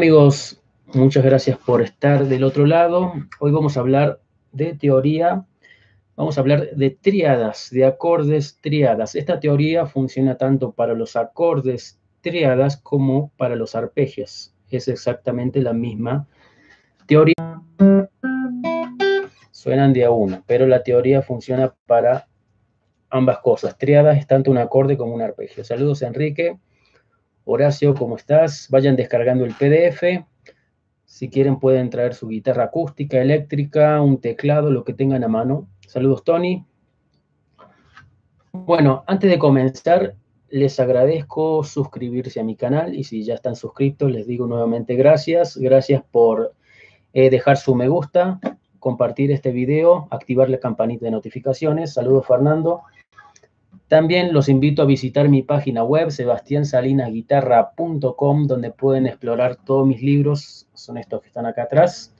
Amigos, muchas gracias por estar del otro lado. Hoy vamos a hablar de teoría, vamos a hablar de triadas, de acordes triadas. Esta teoría funciona tanto para los acordes triadas como para los arpegios. Es exactamente la misma teoría. Suenan de a una, pero la teoría funciona para ambas cosas. Triadas es tanto un acorde como un arpegio. Saludos Enrique. Horacio, ¿cómo estás? Vayan descargando el PDF. Si quieren pueden traer su guitarra acústica, eléctrica, un teclado, lo que tengan a mano. Saludos, Tony. Bueno, antes de comenzar, les agradezco suscribirse a mi canal y si ya están suscritos, les digo nuevamente gracias. Gracias por eh, dejar su me gusta, compartir este video, activar la campanita de notificaciones. Saludos, Fernando. También los invito a visitar mi página web, sebastiansalinasguitarra.com, donde pueden explorar todos mis libros, son estos que están acá atrás.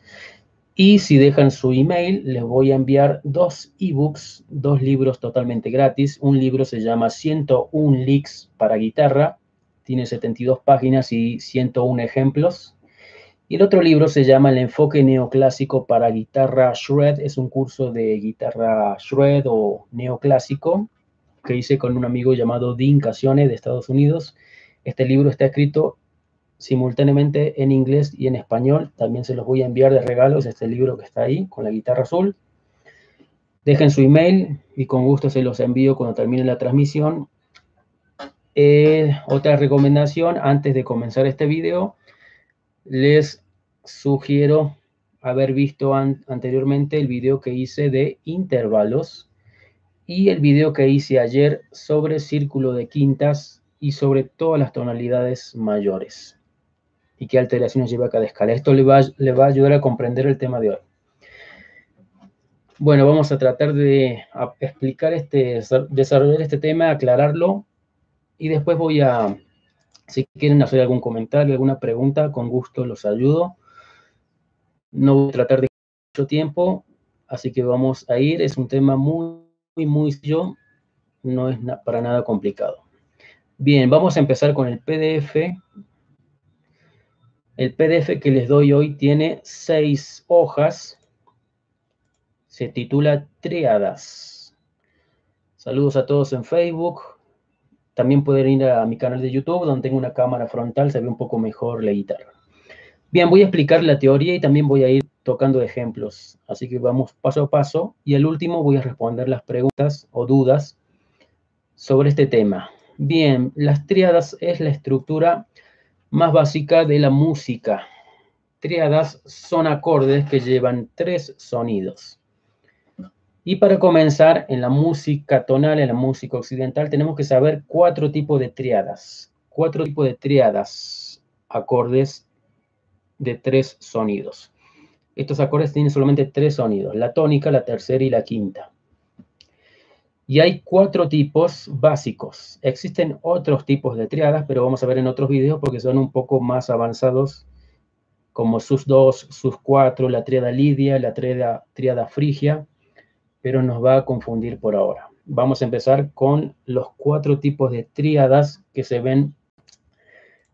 Y si dejan su email, les voy a enviar dos ebooks, dos libros totalmente gratis. Un libro se llama 101 Licks para guitarra, tiene 72 páginas y 101 ejemplos. Y el otro libro se llama El enfoque neoclásico para guitarra shred, es un curso de guitarra shred o neoclásico que hice con un amigo llamado Dean Casione de Estados Unidos. Este libro está escrito simultáneamente en inglés y en español. También se los voy a enviar de regalos, este libro que está ahí con la guitarra azul. Dejen su email y con gusto se los envío cuando termine la transmisión. Eh, otra recomendación, antes de comenzar este video, les sugiero haber visto anteriormente el video que hice de intervalos y el video que hice ayer sobre círculo de quintas y sobre todas las tonalidades mayores y qué alteraciones lleva cada escala. Esto le va, le va a ayudar a comprender el tema de hoy. Bueno, vamos a tratar de explicar este, desarrollar este tema, aclararlo y después voy a, si quieren hacer algún comentario, alguna pregunta, con gusto los ayudo. No voy a tratar de mucho tiempo, así que vamos a ir. Es un tema muy muy, muy sencillo, no es para nada complicado. Bien, vamos a empezar con el PDF. El PDF que les doy hoy tiene seis hojas. Se titula Triadas. Saludos a todos en Facebook. También pueden ir a mi canal de YouTube, donde tengo una cámara frontal, se ve un poco mejor la guitarra. Bien, voy a explicar la teoría y también voy a ir tocando ejemplos. Así que vamos paso a paso y al último voy a responder las preguntas o dudas sobre este tema. Bien, las tríadas es la estructura más básica de la música. Tríadas son acordes que llevan tres sonidos. Y para comenzar, en la música tonal, en la música occidental, tenemos que saber cuatro tipos de triadas. Cuatro tipos de triadas, acordes de tres sonidos. Estos acordes tienen solamente tres sonidos, la tónica, la tercera y la quinta. Y hay cuatro tipos básicos. Existen otros tipos de triadas, pero vamos a ver en otros videos porque son un poco más avanzados, como sus dos, sus cuatro, la triada lidia, la triada, triada frigia, pero nos va a confundir por ahora. Vamos a empezar con los cuatro tipos de triadas que se ven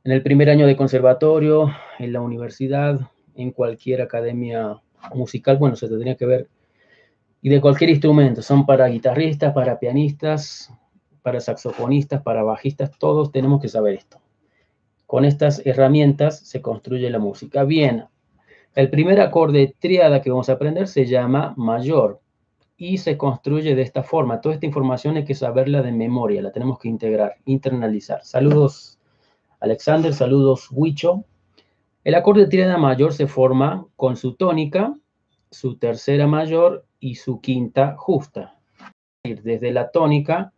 en el primer año de conservatorio, en la universidad, en cualquier academia musical, bueno, se tendría que ver, y de cualquier instrumento, son para guitarristas, para pianistas, para saxofonistas, para bajistas, todos tenemos que saber esto. Con estas herramientas se construye la música. Bien, el primer acorde triada que vamos a aprender se llama mayor y se construye de esta forma. Toda esta información hay que saberla de memoria, la tenemos que integrar, internalizar. Saludos Alexander, saludos Huicho. El acorde tríada mayor se forma con su tónica, su tercera mayor y su quinta justa. Desde la tónica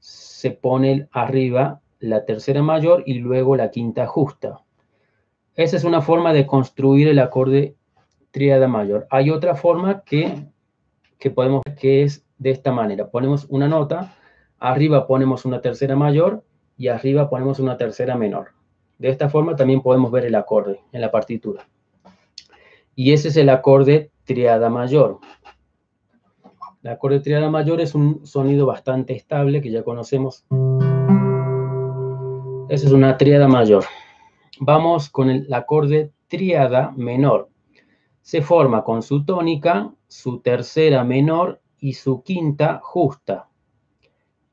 se pone arriba la tercera mayor y luego la quinta justa. Esa es una forma de construir el acorde tríada mayor. Hay otra forma que, que podemos que es de esta manera. Ponemos una nota, arriba ponemos una tercera mayor y arriba ponemos una tercera menor. De esta forma también podemos ver el acorde en la partitura. Y ese es el acorde triada mayor. El acorde triada mayor es un sonido bastante estable que ya conocemos. Esa es una triada mayor. Vamos con el acorde triada menor. Se forma con su tónica, su tercera menor y su quinta justa.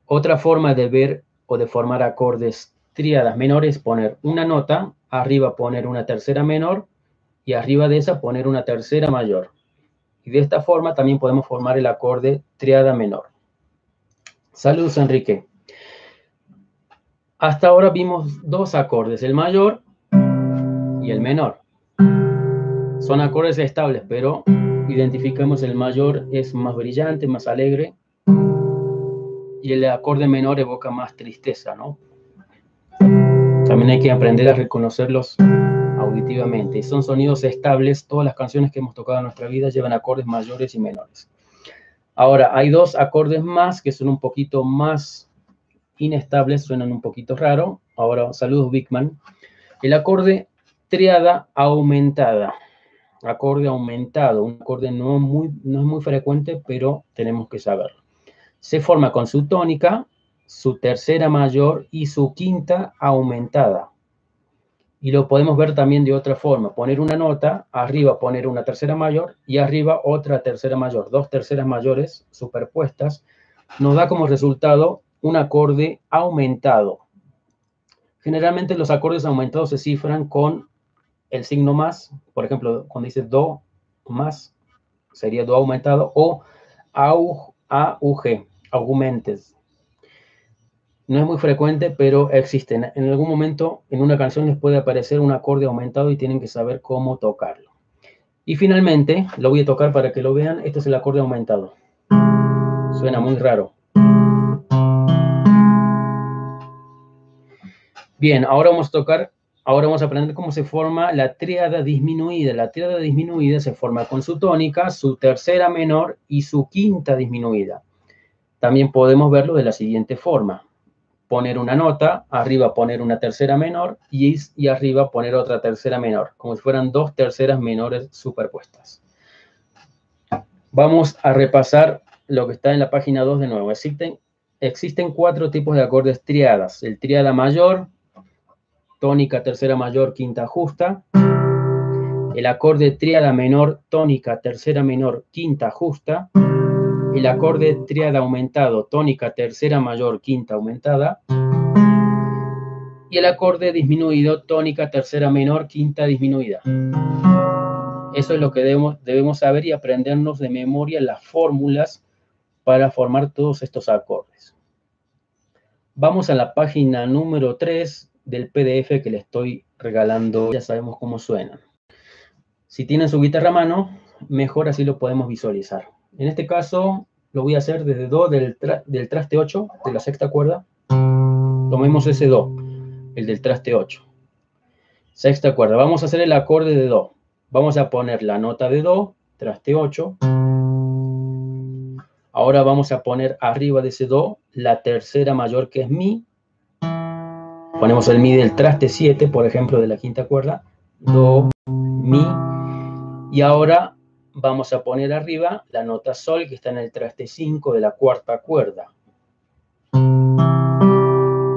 Otra forma de ver o de formar acordes triadas menores, poner una nota, arriba poner una tercera menor y arriba de esa poner una tercera mayor. Y de esta forma también podemos formar el acorde triada menor. Saludos, Enrique. Hasta ahora vimos dos acordes, el mayor y el menor. Son acordes estables, pero identificamos el mayor es más brillante, más alegre, y el acorde menor evoca más tristeza, ¿no? También hay que aprender a reconocerlos auditivamente. Son sonidos estables, todas las canciones que hemos tocado en nuestra vida llevan acordes mayores y menores. Ahora, hay dos acordes más que son un poquito más inestables, suenan un poquito raro. Ahora, saludos, Bigman. El acorde triada aumentada acorde aumentado, un acorde no, muy, no es muy frecuente, pero tenemos que saberlo. Se forma con su tónica, su tercera mayor y su quinta aumentada. Y lo podemos ver también de otra forma, poner una nota, arriba poner una tercera mayor y arriba otra tercera mayor, dos terceras mayores superpuestas, nos da como resultado un acorde aumentado. Generalmente los acordes aumentados se cifran con el signo más, por ejemplo, cuando dice do más, sería do aumentado, o au, AUG, augmentes. No es muy frecuente, pero existen. En algún momento en una canción les puede aparecer un acorde aumentado y tienen que saber cómo tocarlo. Y finalmente, lo voy a tocar para que lo vean, este es el acorde aumentado. Suena muy raro. Bien, ahora vamos a tocar Ahora vamos a aprender cómo se forma la tríada disminuida. La tríada disminuida se forma con su tónica, su tercera menor y su quinta disminuida. También podemos verlo de la siguiente forma. Poner una nota, arriba poner una tercera menor y, y arriba poner otra tercera menor, como si fueran dos terceras menores superpuestas. Vamos a repasar lo que está en la página 2 de nuevo. Existen, existen cuatro tipos de acordes triadas. El triada mayor, tónica tercera mayor, quinta justa. El acorde tríada menor, tónica tercera menor, quinta justa. El acorde tríada aumentado, tónica tercera mayor, quinta aumentada. Y el acorde disminuido, tónica tercera menor, quinta disminuida. Eso es lo que debemos, debemos saber y aprendernos de memoria las fórmulas para formar todos estos acordes. Vamos a la página número 3 del PDF que le estoy regalando, ya sabemos cómo suena. Si tienen su guitarra a mano, mejor así lo podemos visualizar. En este caso, lo voy a hacer desde Do del, del traste 8, de la sexta cuerda. Tomemos ese Do, el del traste 8. Sexta cuerda. Vamos a hacer el acorde de Do. Vamos a poner la nota de Do, traste 8. Ahora vamos a poner arriba de ese Do la tercera mayor que es Mi Ponemos el mi del traste 7, por ejemplo, de la quinta cuerda, do, mi, y ahora vamos a poner arriba la nota sol que está en el traste 5 de la cuarta cuerda.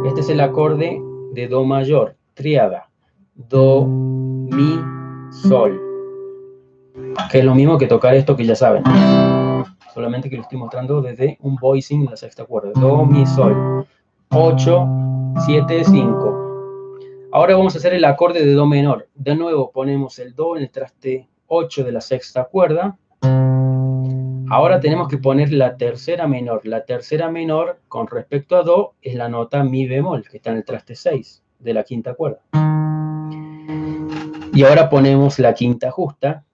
Este es el acorde de do mayor, triada, do, mi, sol, que es lo mismo que tocar esto que ya saben, solamente que lo estoy mostrando desde un voicing de la sexta cuerda, do, mi, sol, 8, 7, 5. Ahora vamos a hacer el acorde de Do menor. De nuevo ponemos el Do en el traste 8 de la sexta cuerda. Ahora tenemos que poner la tercera menor. La tercera menor con respecto a Do es la nota Mi bemol, que está en el traste 6 de la quinta cuerda. Y ahora ponemos la quinta justa,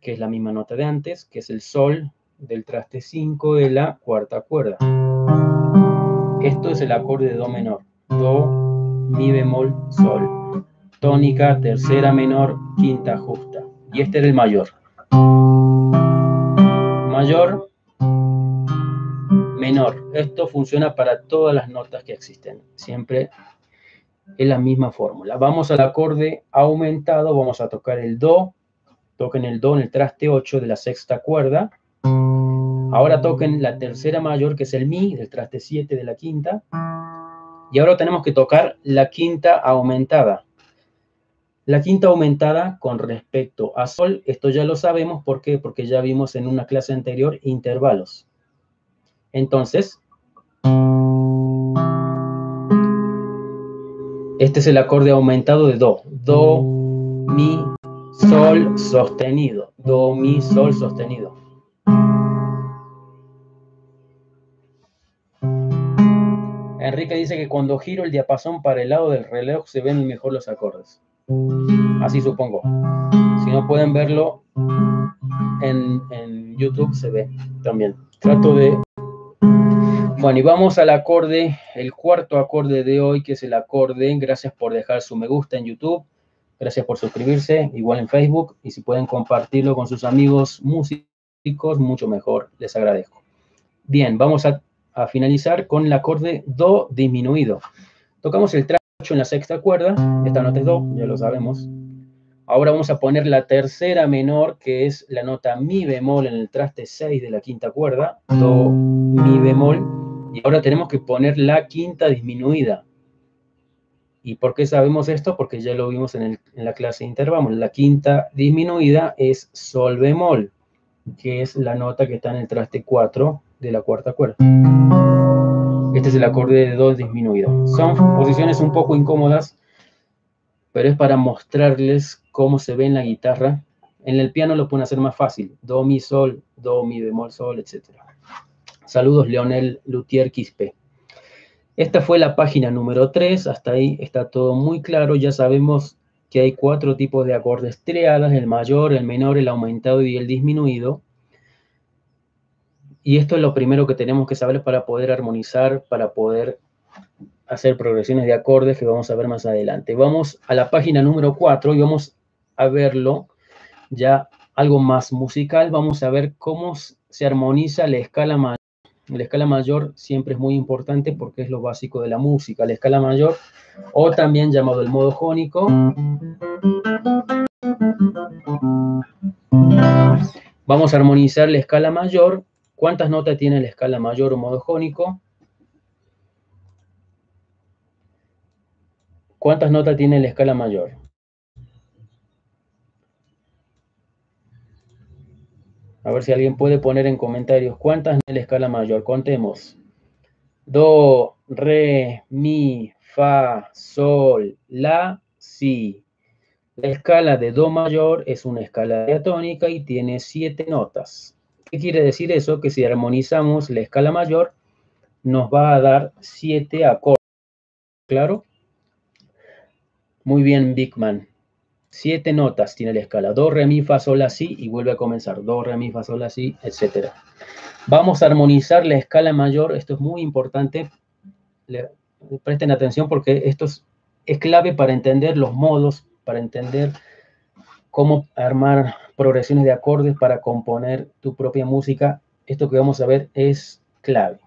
que es la misma nota de antes, que es el sol del traste 5 de la cuarta cuerda. Esto es el acorde de do menor. Do, mi bemol, sol. Tónica, tercera menor, quinta justa. Y este era el mayor. Mayor, menor. Esto funciona para todas las notas que existen. Siempre es la misma fórmula. Vamos al acorde aumentado, vamos a tocar el Do, toquen el Do en el traste 8 de la sexta cuerda. Ahora toquen la tercera mayor, que es el Mi, del traste 7 de la quinta. Y ahora tenemos que tocar la quinta aumentada. La quinta aumentada con respecto a Sol, esto ya lo sabemos, ¿por qué? Porque ya vimos en una clase anterior intervalos. Entonces, Este es el acorde aumentado de Do. Do, Mi, Sol sostenido. Do, Mi, Sol sostenido. Enrique dice que cuando giro el diapasón para el lado del reloj se ven mejor los acordes. Así supongo. Si no pueden verlo en, en YouTube se ve también. Trato de bueno, y vamos al acorde, el cuarto acorde de hoy, que es el acorde. Gracias por dejar su me gusta en YouTube. Gracias por suscribirse, igual en Facebook. Y si pueden compartirlo con sus amigos músicos, mucho mejor. Les agradezco. Bien, vamos a, finalizar con el acorde Do disminuido. Tocamos el traste 8 en la sexta cuerda. Esta nota es Do, ya lo sabemos. Ahora vamos a poner la tercera menor, que es la nota Mi bemol en el traste 6 de la quinta cuerda. Do, Mi bemol y ahora tenemos que poner la quinta disminuida. ¿Y por qué sabemos esto? Porque ya lo vimos en, la clase intervamos. La quinta disminuida es sol bemol, que es la nota que está en el traste 4 de la cuarta cuerda. Este es el acorde de do disminuido. Son posiciones un poco incómodas, pero es para mostrarles cómo se ve en la guitarra. En el piano lo pueden hacer más fácil. Do, mi, sol, do, mi, bemol, sol, etcétera. Saludos, Leonel Lutier Quispe. Esta fue la página número 3, hasta ahí está todo muy claro, ya sabemos que hay cuatro tipos de acordes triadas, el mayor, el menor, el aumentado y el disminuido. Y esto es lo primero que tenemos que saber para poder armonizar, para poder hacer progresiones de acordes que vamos a ver más adelante. Vamos a la página número 4 y vamos a verlo ya algo más musical. Vamos a ver cómo se armoniza la escala mayor la escala mayor siempre es muy importante porque es lo básico de la música. La escala mayor, o también llamado el modo jónico. Vamos a armonizar la escala mayor. ¿Cuántas notas tiene la escala mayor o modo jónico? ¿Cuántas notas tiene la escala mayor? A ver si alguien puede poner en comentarios cuántas en la escala mayor. Contemos. Do, re, mi, fa, sol, la, si. La escala de do mayor es una escala diatónica y tiene siete notas. ¿Qué quiere decir eso? Que si armonizamos la escala mayor, nos va a dar siete acordes. ¿Claro? Muy bien, Bigman. Siete notas tiene la escala. Do, re, mi, fa, sol, la, si y vuelve a comenzar. Do, re, mi, fa, sol, la, si, etc. Vamos a armonizar la escala mayor. Esto es muy importante. presten atención porque esto es, es clave para entender los modos, para entender cómo armar progresiones de acordes para componer tu propia música. Esto que vamos a ver es clave.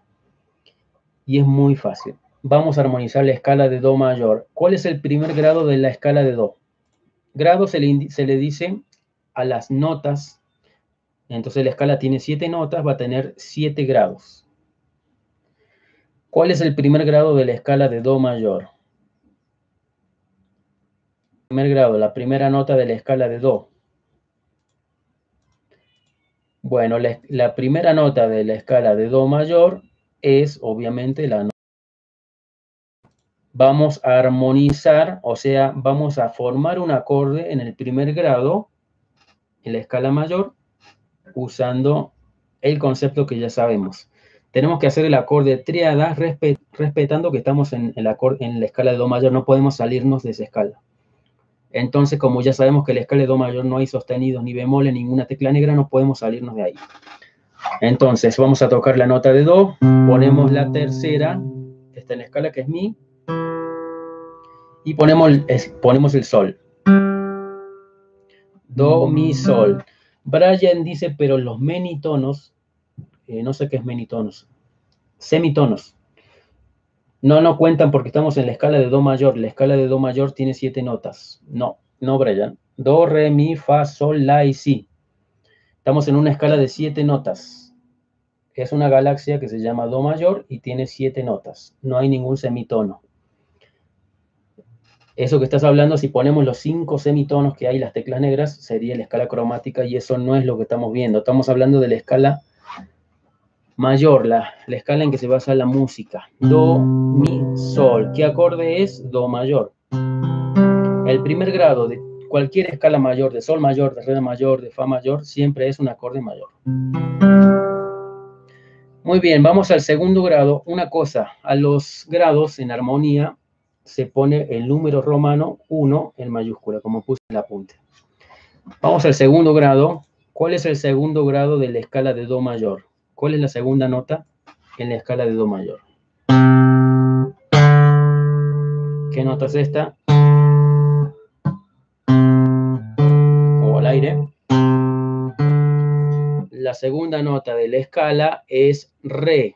Y es muy fácil. Vamos a armonizar la escala de Do mayor. ¿Cuál es el primer grado de la escala de Do? Grado se le, dice a las notas, entonces la escala tiene siete notas, va a tener siete grados. ¿Cuál es el primer grado de la escala de Do mayor? Primer grado, la primera nota de la escala de Do. Bueno, la, primera nota de la escala de Do mayor es obviamente la nota vamos a armonizar, o sea, vamos a formar un acorde en el primer grado, en la escala mayor, usando el concepto que ya sabemos. Tenemos que hacer el acorde triada respetando que estamos en, el en la escala de Do mayor, no podemos salirnos de esa escala. Entonces, como ya sabemos que en la escala de Do mayor no hay sostenidos ni bemoles, ninguna tecla negra, no podemos salirnos de ahí. Entonces, vamos a tocar la nota de Do, ponemos la tercera, que está en la escala, que es Mi, y ponemos, ponemos el Sol. Do, Mi, Sol. Brian dice, pero los menitonos, eh, no sé qué es menitonos, semitonos, no, no cuentan porque estamos en la escala de Do mayor. La escala de Do mayor tiene siete notas. No, no, Brian. Do, re, mi, fa, sol, la y si. Estamos en una escala de siete notas. Es una galaxia que se llama Do mayor y tiene siete notas. No hay ningún semitono. Eso que estás hablando, si ponemos los cinco semitonos que hay, las teclas negras, sería la escala cromática y eso no es lo que estamos viendo. Estamos hablando de la escala mayor, la, escala en que se basa la música. Do, mi, sol. ¿Qué acorde es? Do mayor. El primer grado de cualquier escala mayor, de sol mayor, de re mayor, de fa mayor, siempre es un acorde mayor. Muy bien, vamos al segundo grado. Una cosa, a los grados en armonía se pone el número romano 1 en mayúscula, como puse en el apunte. Vamos al segundo grado. ¿Cuál es el segundo grado de la escala de Do mayor? ¿Cuál es la segunda nota en la escala de Do mayor? ¿Qué nota es esta? O al aire. La segunda nota de la escala es Re.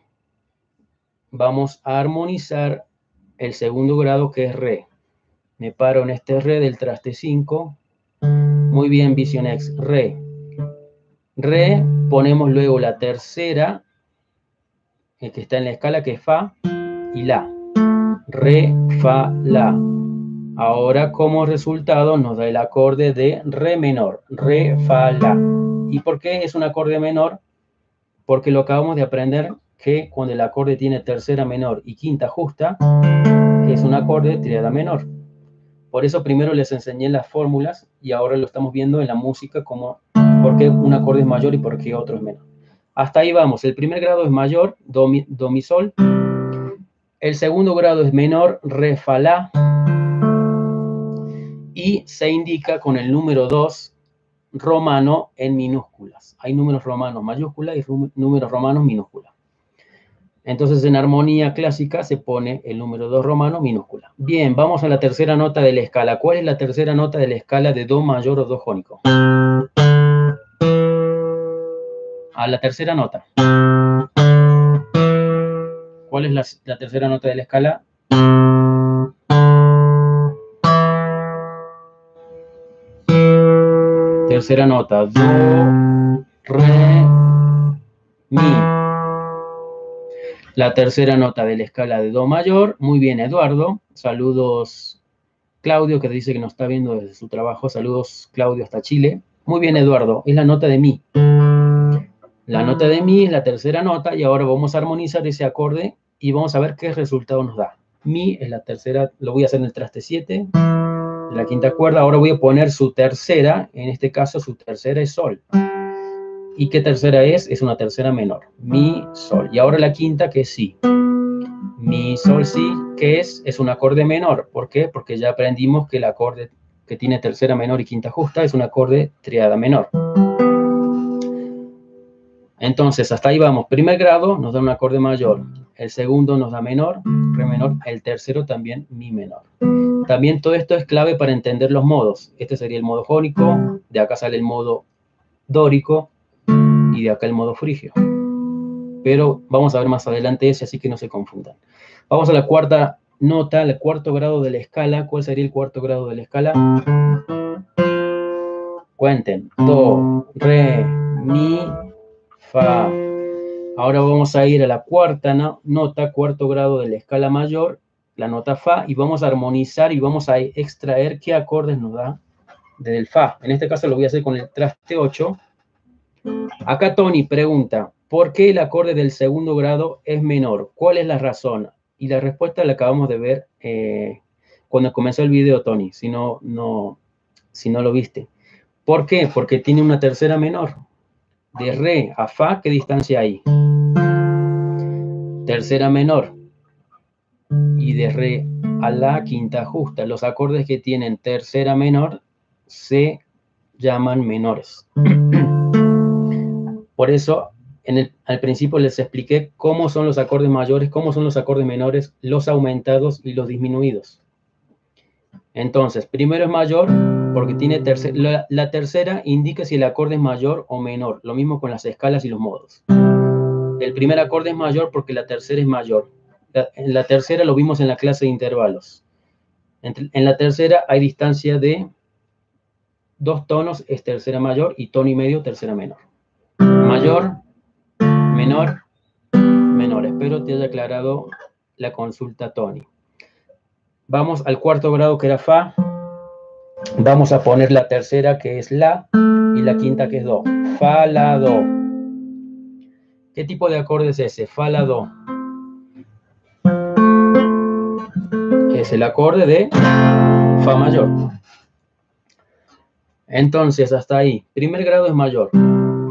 Vamos a armonizar el segundo grado que es Re. Me paro en este Re del traste 5. Muy bien, Vision. Re. Re, ponemos luego la tercera, el que está en la escala, que es Fa, y La. Re, Fa, La. Ahora, como resultado, nos da el acorde de Re menor. Re, Fa, La. ¿Y por qué es un acorde menor? Porque lo acabamos de aprender que cuando el acorde tiene tercera menor y quinta justa, es un acorde de triada menor. Por eso primero les enseñé las fórmulas y ahora lo estamos viendo en la música como por qué un acorde es mayor y por qué otro es menor. Hasta ahí vamos. El primer grado es mayor, do, mi, sol. El segundo grado es menor, re, fa, la. Y se indica con el número 2 romano en minúsculas. Hay números romanos mayúsculas y números romanos minúsculas. Entonces en armonía clásica se pone el número 2 romano minúscula. Bien, vamos a la tercera nota de la escala. ¿Cuál es la tercera nota de la escala de Do mayor o Do jónico? A la tercera nota. ¿Cuál es la, tercera nota de la escala? Tercera nota, do, re, mi. La tercera nota de la escala de do mayor. Muy bien, Eduardo. Saludos, Claudio, que dice que nos está viendo desde su trabajo. Saludos, Claudio, hasta Chile. Muy bien, Eduardo. Es la nota de mi. La nota de mi es la tercera nota y ahora vamos a armonizar ese acorde y vamos a ver qué resultado nos da. Mi es la tercera, lo voy a hacer en el traste 7, la quinta cuerda. Ahora voy a poner su tercera, en este caso su tercera es sol. ¿Y qué tercera es? Es una tercera menor. Mi, sol. Y ahora la quinta que es si. Mi, sol, si, que es? Es un acorde menor. ¿Por qué? Porque ya aprendimos que el acorde que tiene tercera menor y quinta justa es un acorde triada menor. Entonces, hasta ahí vamos. Primer grado nos da un acorde mayor. El segundo nos da menor, re menor. El tercero también mi menor. También todo esto es clave para entender los modos. Este sería el modo jónico. De acá sale el modo dórico. Y de acá el modo frigio. Pero vamos a ver más adelante ese, así que no se confundan. Vamos a la cuarta nota, el cuarto grado de la escala. ¿Cuál sería el cuarto grado de la escala? Cuenten. Do, re, mi, Fa. Ahora vamos a ir a la cuarta nota, cuarto grado de la escala mayor, la nota Fa, y vamos a armonizar y vamos a extraer qué acordes nos da del Fa. En este caso lo voy a hacer con el traste 8. Acá Tony pregunta, ¿por qué el acorde del segundo grado es menor? ¿Cuál es la razón? Y la respuesta la acabamos de ver eh, cuando comenzó el video, Tony, si no, no, si no lo viste. ¿Por qué? Porque tiene una tercera menor de re a fa, ¿qué distancia hay? Tercera menor. y de re a la quinta justa. Los acordes que tienen tercera menor se llaman menores. Por eso, al principio les expliqué cómo son los acordes mayores, cómo son los acordes menores, los aumentados y los disminuidos. Entonces, primero es mayor porque tiene la, la, tercera indica si el acorde es mayor o menor, lo mismo con las escalas y los modos. El primer acorde es mayor porque la tercera es mayor. en la tercera lo vimos en la clase de intervalos. en la tercera hay distancia de dos tonos, es tercera mayor y tono y medio, tercera menor. Mayor, menor, menor. Espero te haya aclarado la consulta, Tony. Vamos al cuarto grado que era Fa. Vamos a poner la tercera que es La y la quinta que es Do. Fa, La, Do. ¿Qué tipo de acorde es ese? Fa, La, Do. Es el acorde de Fa mayor. Entonces, hasta ahí. Primer grado es mayor.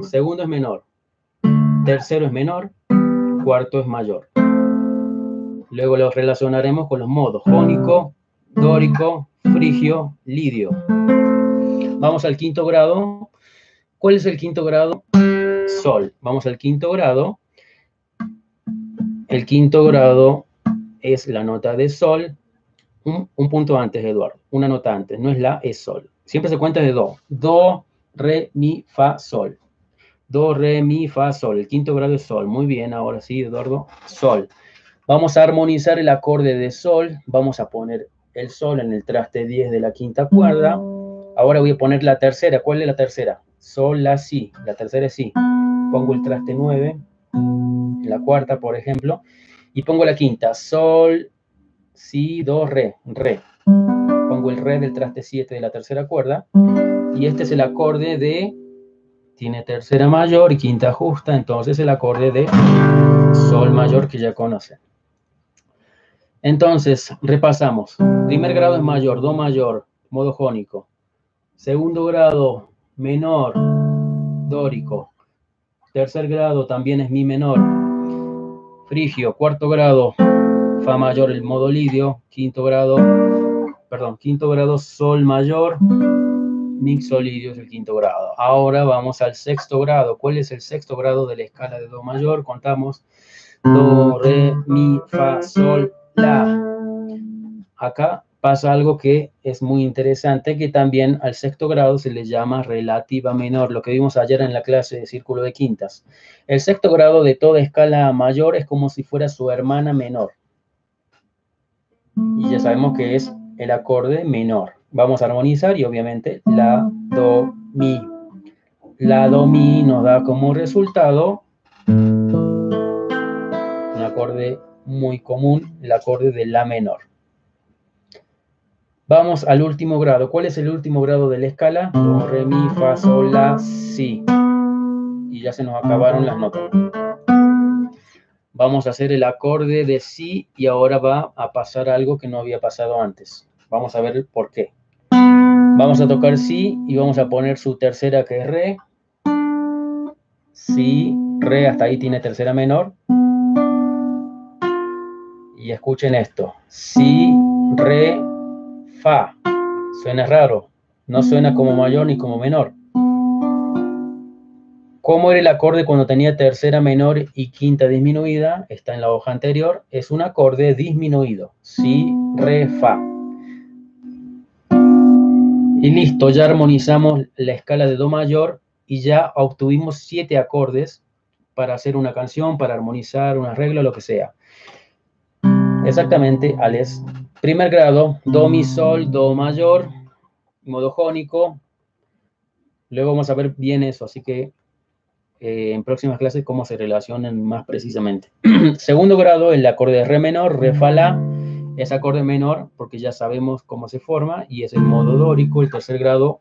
Segundo es menor. Tercero es menor. Cuarto es mayor. Luego lo relacionaremos con los modos. Jónico, dórico, frigio, lidio. Vamos al quinto grado. ¿Cuál es el quinto grado? Sol. Vamos al quinto grado. El quinto grado es la nota de sol. Un, un punto antes, Eduardo. Una nota antes. No es la, es sol. Siempre se cuenta de do. Do, re, mi, fa, sol. Do, re, mi, fa, sol. El quinto grado es sol. Muy bien, ahora sí, Eduardo. Sol. Vamos a armonizar el acorde de sol. Vamos a poner el sol en el traste 10 de la quinta cuerda. Ahora voy a poner la tercera. ¿Cuál es la tercera? Sol, la, si. La tercera es si. Pongo el traste 9, la cuarta, por ejemplo, y pongo la quinta. Sol, si, do, re, re pongo el re del traste 7 de la tercera cuerda, y este es el acorde de, tiene tercera mayor y quinta justa, entonces el acorde de sol mayor que ya conocen. Entonces, repasamos. Primer grado es mayor, do mayor, modo jónico. Segundo grado, menor, dórico. Tercer grado también es mi menor, frigio. Cuarto grado, fa mayor, el modo lidio. Quinto grado, perdón, quinto grado, sol mayor, mixolidio es el quinto grado. Ahora vamos al sexto grado. ¿Cuál es el sexto grado de la escala de do mayor? Contamos do, re, mi, fa, sol, la. Acá pasa algo que es muy interesante, que también al sexto grado se le llama relativa menor, lo que vimos ayer en la clase de círculo de quintas. El sexto grado de toda escala mayor es como si fuera su hermana menor. Y ya sabemos que es el acorde menor. Vamos a armonizar y obviamente la, do, mi. La, do, mi nos da como resultado un acorde muy común, el acorde de la menor. Vamos al último grado. ¿Cuál es el último grado de la escala? Do, re, mi, fa, sol, la, si. Y ya se nos acabaron las notas. Vamos a hacer el acorde de si y ahora va a pasar algo que no había pasado antes. Vamos a ver por qué. Vamos a tocar Si y vamos a poner su tercera que es Re. Si, Re, hasta ahí tiene tercera menor. Y escuchen esto. Si, Re, Fa. Suena raro. No suena como mayor ni como menor. ¿Cómo era el acorde cuando tenía tercera menor y quinta disminuida? Está en la hoja anterior. Es un acorde disminuido. Si, Re, Fa. Y listo, ya armonizamos la escala de Do mayor y ya obtuvimos siete acordes para hacer una canción, para armonizar un arreglo, lo que sea. Exactamente, Alex. Primer grado, Do, Mi, Sol, Do mayor, modo jónico. Luego vamos a ver bien eso, así que eh, en próximas clases cómo se relacionan más precisamente. Segundo grado, el acorde de Re menor, Re, Fa, La es acorde menor porque ya sabemos cómo se forma y es el modo dórico, el tercer grado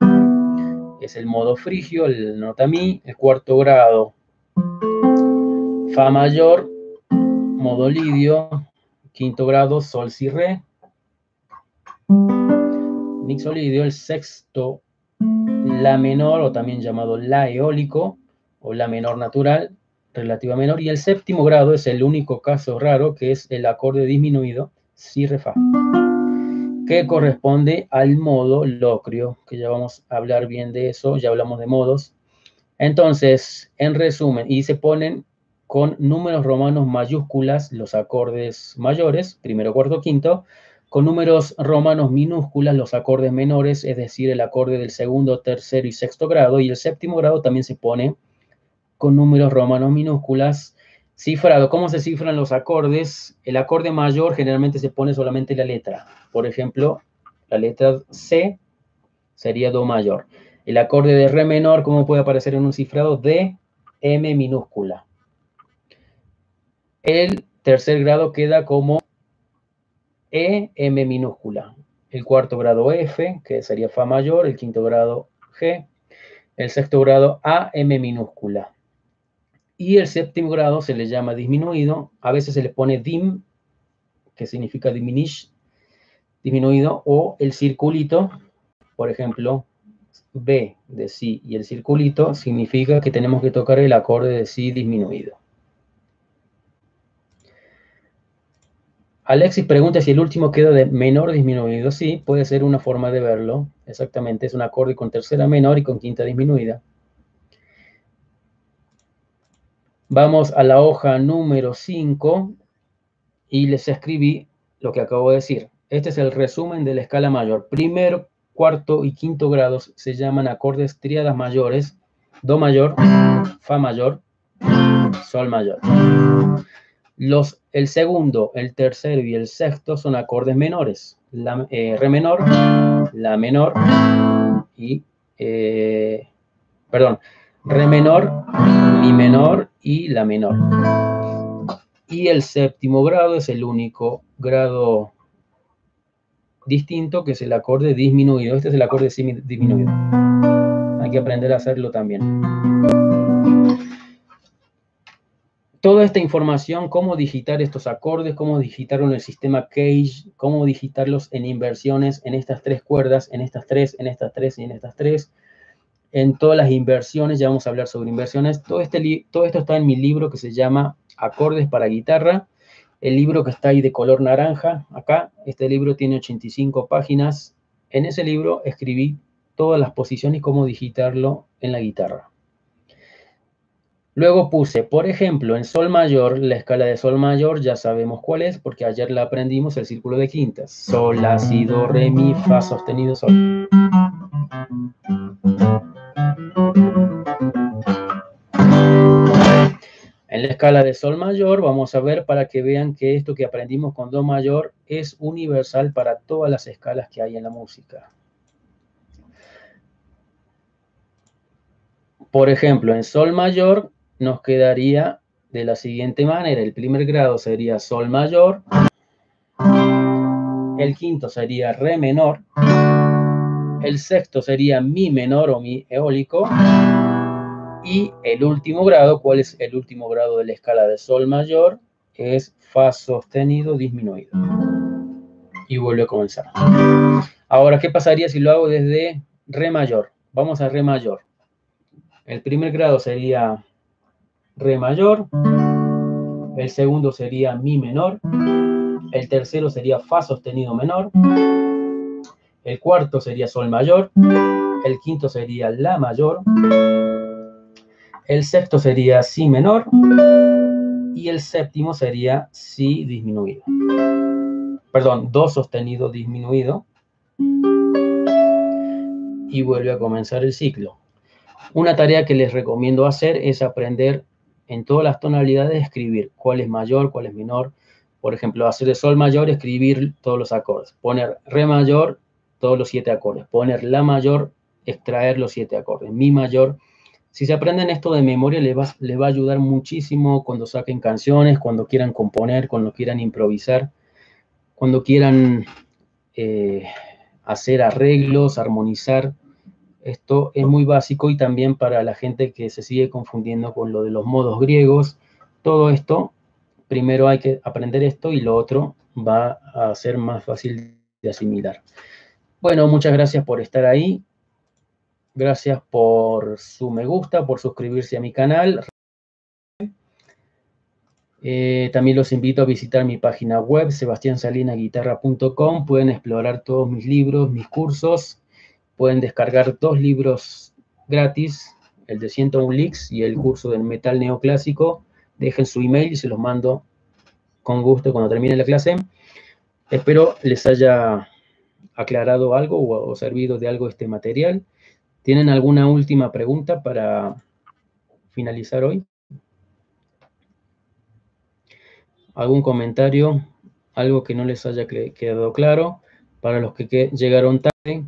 es el modo frigio, el nota mi, el cuarto grado fa mayor, modo lidio, quinto grado sol si re, mixolidio, el sexto la menor o también llamado la eólico o la menor natural, relativa menor y el séptimo grado es el único caso raro que es el acorde disminuido si, re, fa, que corresponde al modo locrio, que ya vamos a hablar bien de eso, ya hablamos de modos. Entonces, en resumen, y se ponen con números romanos mayúsculas los acordes mayores, primero, cuarto, quinto, con números romanos minúsculas los acordes menores, es decir, el acorde del segundo, tercero y sexto grado, y el séptimo grado también se pone con números romanos minúsculas, cifrado. ¿Cómo se cifran los acordes? El acorde mayor generalmente se pone solamente la letra. Por ejemplo, la letra C sería Do mayor. El acorde de Re menor, ¿cómo puede aparecer en un cifrado? D, M minúscula. El tercer grado queda como E, M minúscula. El cuarto grado F, que sería Fa mayor. El quinto grado G. El sexto grado A, M minúscula. Y el séptimo grado se le llama disminuido. A veces se le pone dim, que significa diminish, disminuido, o el circulito, por ejemplo, B de Si y el circulito significa que tenemos que tocar el acorde de Si disminuido. Alexis pregunta si el último queda de menor disminuido. Sí, puede ser una forma de verlo. Exactamente, es un acorde con tercera menor y con quinta disminuida. Vamos a la hoja número 5 y les escribí lo que acabo de decir. Este es el resumen de la escala mayor. Primero, cuarto y quinto grados se llaman acordes tríadas mayores. Do mayor, Fa mayor, Sol mayor. Los, el segundo, el tercero y el sexto son acordes menores. La, eh, re menor, La menor y... Eh, perdón, Re menor, Mi menor y La menor. Y el séptimo grado es el único grado distinto que es el acorde disminuido. Este es el acorde disminuido. Hay que aprender a hacerlo también. Toda esta información, cómo digitar estos acordes, cómo digitarlo en el sistema Cage, cómo digitarlos en inversiones en estas tres cuerdas, en estas tres, en estas tres y en estas tres, en todas las inversiones, ya vamos a hablar sobre inversiones. Todo, este esto está en mi libro que se llama Acordes para guitarra. El libro que está ahí de color naranja, acá, este libro tiene 85 páginas. En ese libro escribí todas las posiciones y cómo digitarlo en la guitarra. Luego puse, por ejemplo, en sol mayor, la escala de sol mayor ya sabemos cuál es, porque ayer la aprendimos, el círculo de quintas. Sol, la, si, do, re, mi, fa sostenido, sol. En la escala de sol mayor vamos a ver para que vean que esto que aprendimos con do mayor es universal para todas las escalas que hay en la música. Por ejemplo, en sol mayor nos quedaría de la siguiente manera. El primer grado sería sol mayor. El quinto sería re menor. El sexto sería mi menor o mi eólico. Y el último grado, ¿cuál es el último grado de la escala de sol mayor? Es fa sostenido disminuido. Y vuelve a comenzar. Ahora, ¿qué pasaría si lo hago desde re mayor? Vamos a re mayor. El primer grado sería re mayor. El segundo sería mi menor. El tercero sería fa sostenido menor. El cuarto sería sol mayor. El quinto sería la mayor. El sexto sería si menor. Y el séptimo sería si disminuido. Perdón, do sostenido disminuido. Y vuelve a comenzar el ciclo. Una tarea que les recomiendo hacer es aprender en todas las tonalidades escribir cuál es mayor, cuál es menor. Por ejemplo, hacer de sol mayor, escribir todos los acordes. Poner re mayor, todos los siete acordes. Poner la mayor, extraer los siete acordes. Mi mayor. Si se aprenden esto de memoria, les va, va a ayudar muchísimo cuando saquen canciones, cuando quieran componer, cuando quieran improvisar, cuando quieran eh, hacer arreglos, armonizar. Esto es muy básico y también para la gente que se sigue confundiendo con lo de los modos griegos. Todo esto, primero hay que aprender esto y lo otro va a ser más fácil de asimilar. Bueno, muchas gracias por estar ahí. Gracias por su me gusta, por suscribirse a mi canal. Eh, también los invito a visitar mi página web, sebastiansalinaguitarra.com. Pueden explorar todos mis libros, mis cursos. Pueden descargar dos libros gratis, el de 101 Leaks y el curso del metal neoclásico. Dejen su email y se los mando con gusto cuando termine la clase. Espero les haya aclarado algo o, servido de algo este material. ¿Tienen alguna última pregunta para finalizar hoy? ¿Algún comentario? ¿Algo que no les haya quedado claro? Para los que llegaron tarde,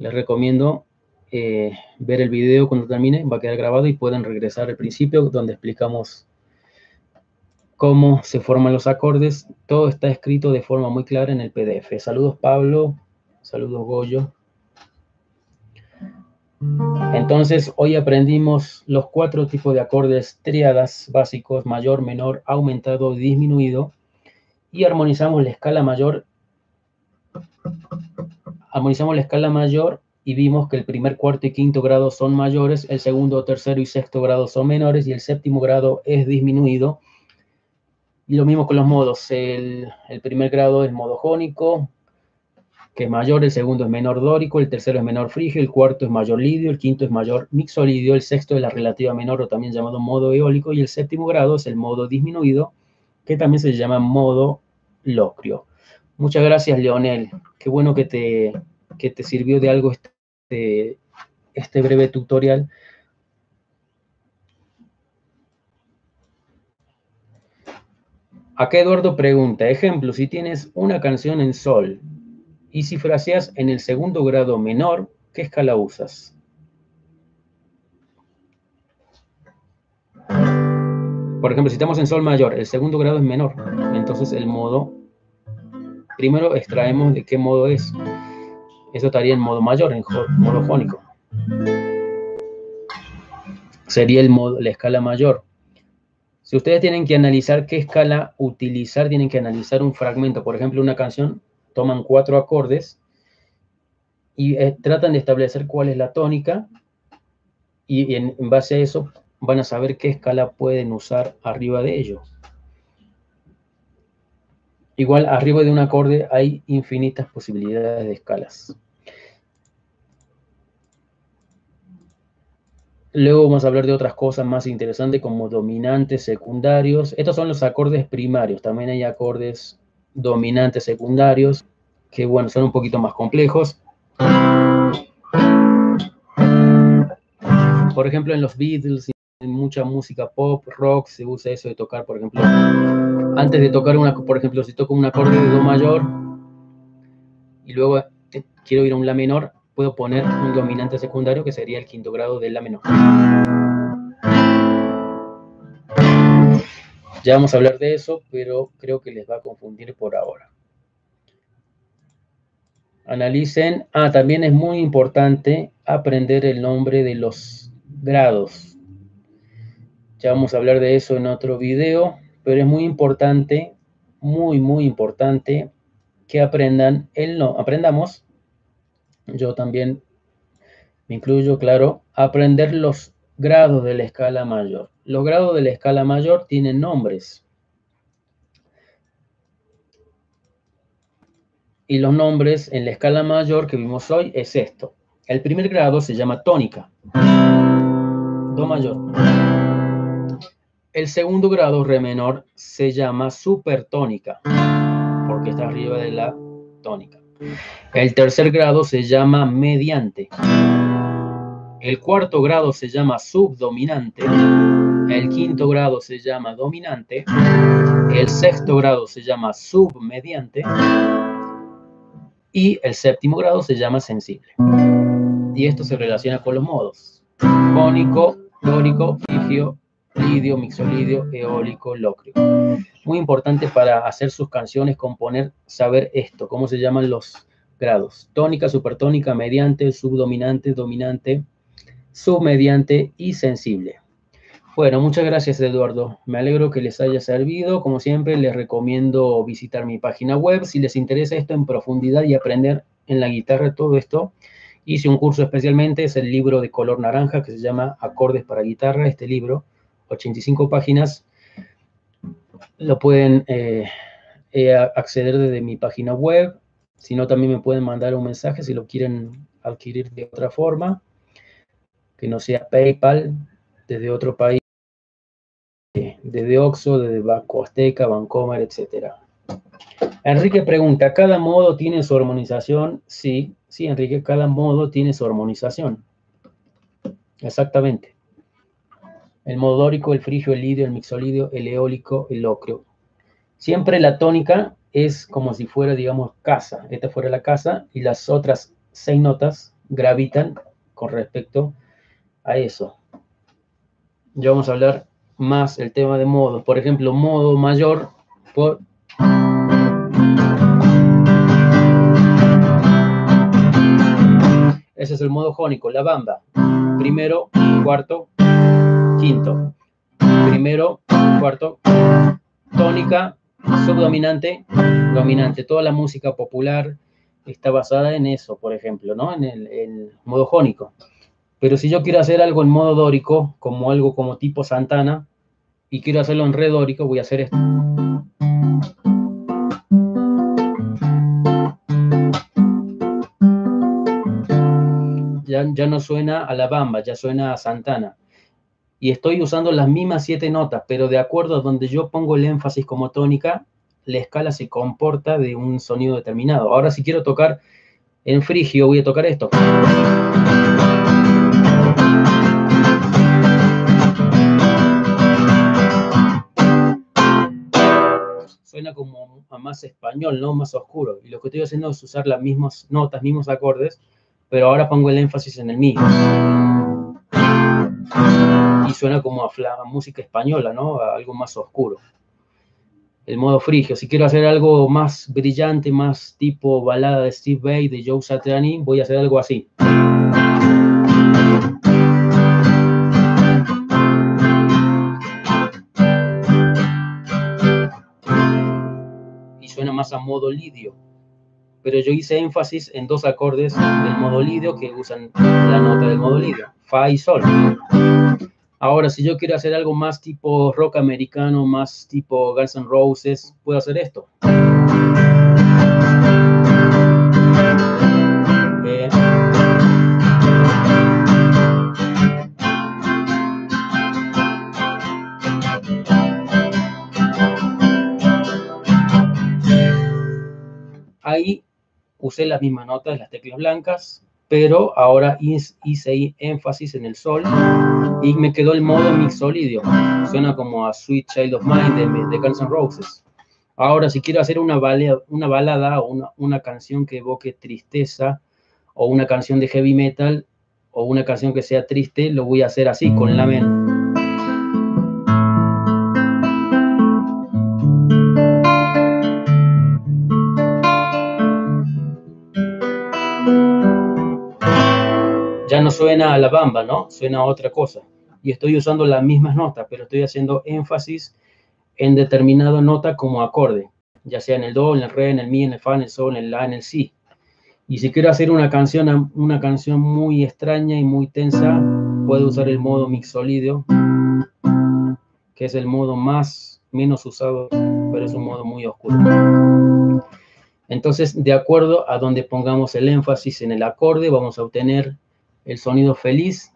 les recomiendo eh, ver el video cuando termine, va a quedar grabado y pueden regresar al principio donde explicamos cómo se forman los acordes. Todo está escrito de forma muy clara en el PDF. Saludos Pablo, saludos Goyo. Entonces, hoy aprendimos los cuatro tipos de acordes triadas básicos, mayor, menor, aumentado, disminuido, y armonizamos la escala mayor. Armonizamos la escala mayor y vimos que el primer, cuarto y quinto grado son mayores, el segundo, tercero y sexto grado son menores, y el séptimo grado es disminuido. Y lo mismo con los modos. El, primer grado es modo jónico, que es mayor, el segundo es menor dórico, el tercero es menor frigio, el cuarto es mayor lidio, el quinto es mayor mixolidio, el sexto es la relativa menor o también llamado modo eólico y el séptimo grado es el modo disminuido, que también se llama modo locrio. Muchas gracias, Leonel. Qué bueno que te, que te sirvió de algo este, este breve tutorial. Acá Eduardo pregunta, ejemplo, si tienes una canción en sol, y si fraseas en el segundo grado menor, ¿qué escala usas? Por ejemplo, si estamos en sol mayor, el segundo grado es menor. Entonces el modo, primero extraemos de qué modo es. Eso estaría en modo mayor, en modo jónico. Sería el modo, la escala mayor. Si ustedes tienen que analizar qué escala utilizar, tienen que analizar un fragmento. Por ejemplo, una canción toman cuatro acordes y eh, tratan de establecer cuál es la tónica y, en, base a eso van a saber qué escala pueden usar arriba de ello. Igual arriba de un acorde hay infinitas posibilidades de escalas. Luego vamos a hablar de otras cosas más interesantes como dominantes secundarios. Estos son los acordes primarios. También hay acordes dominantes secundarios, que bueno, son un poquito más complejos. Por ejemplo, en los Beatles, en mucha música pop, rock, se usa eso de tocar, por ejemplo, antes de tocar una, por ejemplo, si toco un acorde de Do mayor y luego eh, quiero ir a un La menor, puedo poner un dominante secundario que sería el quinto grado de La menor. Ya vamos a hablar de eso, pero creo que les va a confundir por ahora. Analicen. Ah, también es muy importante aprender el nombre de los grados. Ya vamos a hablar de eso en otro video, pero es muy importante, muy, muy importante que aprendan el no, aprendamos. Yo también me incluyo, claro, aprender los grados de la escala mayor. Los grados de la escala mayor tienen nombres. Y los nombres en la escala mayor que vimos hoy es esto. El primer grado se llama tónica. Do mayor. El segundo grado, re menor, se llama supertónica, porque está arriba de la tónica. El tercer grado se llama mediante. El cuarto grado se llama subdominante. El quinto grado se llama dominante. El sexto grado se llama submediante. Y el séptimo grado se llama sensible. Y esto se relaciona con los modos. Jónico, dórico, frigio, lidio, mixolidio, eólico, locrio. Muy importante para hacer sus canciones, componer, saber esto, cómo se llaman los grados. Tónica, supertónica, mediante, subdominante, dominante, submediante y sensible. Bueno, muchas gracias Eduardo. Me alegro que les haya servido. Como siempre, les recomiendo visitar mi página web si les interesa esto en profundidad y aprender en la guitarra todo esto. Hice un curso especialmente, es el libro de color naranja que se llama Acordes para guitarra. Este libro, 85 páginas, lo pueden eh, eh, acceder desde mi página web, si no también me pueden mandar un mensaje si lo quieren adquirir de otra forma, que no sea PayPal, desde otro país, desde Oxo, desde Banco Azteca, Bancomer, etc. Enrique pregunta, ¿cada modo tiene su armonización? Sí, sí, Enrique, cada modo tiene su armonización. Exactamente. El modo dórico, el frigio, el lidio, el mixolidio, el eólico, el ocrio. Siempre la tónica es como si fuera, digamos, casa. Esta fuera la casa y las otras seis notas gravitan con respecto a eso. Ya vamos a hablar más el tema de modos. Por ejemplo, modo mayor por Ese es el modo jónico, la banda. Primero, cuarto, quinto. Primero, cuarto, tónica, subdominante, dominante. Toda la música popular está basada en eso, por ejemplo, ¿no? En el, modo jónico. Pero si yo quiero hacer algo en modo dórico, como algo como tipo Santana, y quiero hacerlo en re dórico, voy a hacer esto. Ya, ya no suena a la bamba, ya suena a Santana y estoy usando las mismas siete notas, pero de acuerdo a donde yo pongo el énfasis como tónica, la escala se comporta de un sonido determinado. Ahora si quiero tocar en frigio, voy a tocar esto. Suena como a más español, ¿no? Más oscuro. Y lo que estoy haciendo es usar las mismas notas, mismos acordes, pero ahora pongo el énfasis en el mismo y suena como a, música española, ¿no? algo más oscuro. El modo frigio. Si quiero hacer algo más brillante, más tipo balada de Steve Vai, de Joe Satriani, voy a hacer algo así. Y suena más a modo lidio. Pero yo hice énfasis en dos acordes del modo lidio que usan la nota del modo lidio, fa y sol. Ahora, si yo quiero hacer algo más tipo rock americano, más tipo Guns N' Roses, puedo hacer esto. Ahí usé las mismas notas, las teclas blancas, pero ahora hice énfasis en el sol y me quedó el modo mixolidio. Suena como a Sweet Child of Mine de, Guns N' Roses. Ahora, si quiero hacer una balada, una balada o una, una canción que evoque tristeza, o una canción de heavy metal, o una canción que sea triste, lo voy a hacer así, con la mente. Suena a la bamba, ¿no? Suena a otra cosa. Y estoy usando las mismas notas, pero estoy haciendo énfasis en determinada nota como acorde, ya sea en el do, en el re, en el mi, en el fa, en el sol, en el la, en el si. Y si quiero hacer una canción, una canción muy extraña y muy tensa, puedo usar el modo mixolidio, que es el modo más menos usado, pero es un modo muy oscuro. Entonces, de acuerdo a donde pongamos el énfasis en el acorde, vamos a obtener el sonido feliz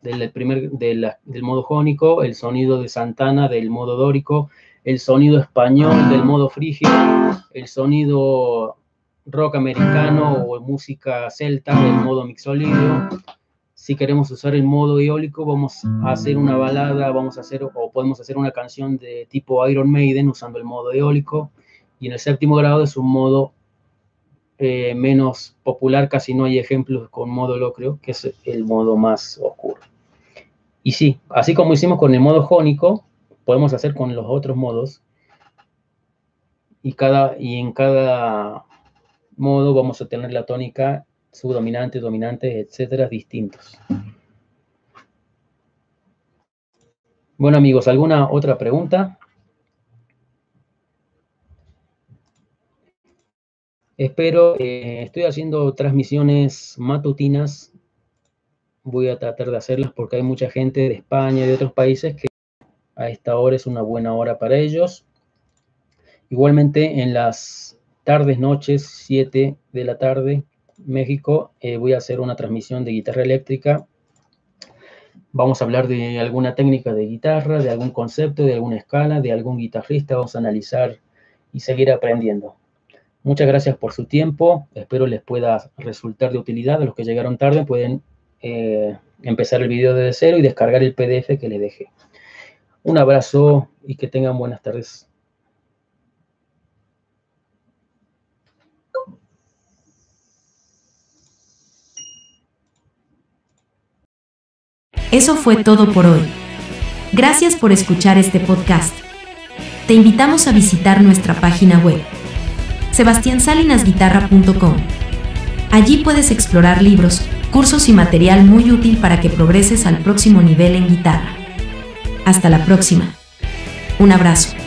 del, primer, del, modo jónico, el sonido de Santana del modo dórico, el sonido español del modo frigio, el sonido rock americano o música celta del modo mixolidio. Si queremos usar el modo eólico, vamos a hacer una balada, vamos a hacer, o podemos hacer una canción de tipo Iron Maiden usando el modo eólico. Y en el séptimo grado es un modo eh, menos popular, casi no hay ejemplos con modo creo que es el modo más oscuro. Y sí, así como hicimos con el modo jónico, podemos hacer con los otros modos. Y, cada, y en cada modo vamos a tener la tónica subdominante, dominante, etcétera, distintos. Bueno amigos, ¿alguna otra pregunta? Espero, eh, estoy haciendo transmisiones matutinas. Voy a tratar de hacerlas porque hay mucha gente de España y de otros países que a esta hora es una buena hora para ellos. Igualmente en las tardes, noches, 7 de la tarde, México, eh, voy a hacer una transmisión de guitarra eléctrica. Vamos a hablar de alguna técnica de guitarra, de algún concepto, de alguna escala, de algún guitarrista. Vamos a analizar y seguir aprendiendo. Muchas gracias por su tiempo. Espero les pueda resultar de utilidad. A los que llegaron tarde pueden eh, empezar el video desde cero y descargar el PDF que les dejé. Un abrazo y que tengan buenas tardes. Eso fue todo por hoy. Gracias por escuchar este podcast. Te invitamos a visitar nuestra página web, sebastiansalinasguitarra.com. Allí puedes explorar libros, cursos y material muy útil para que progreses al próximo nivel en guitarra. Hasta la próxima. Un abrazo.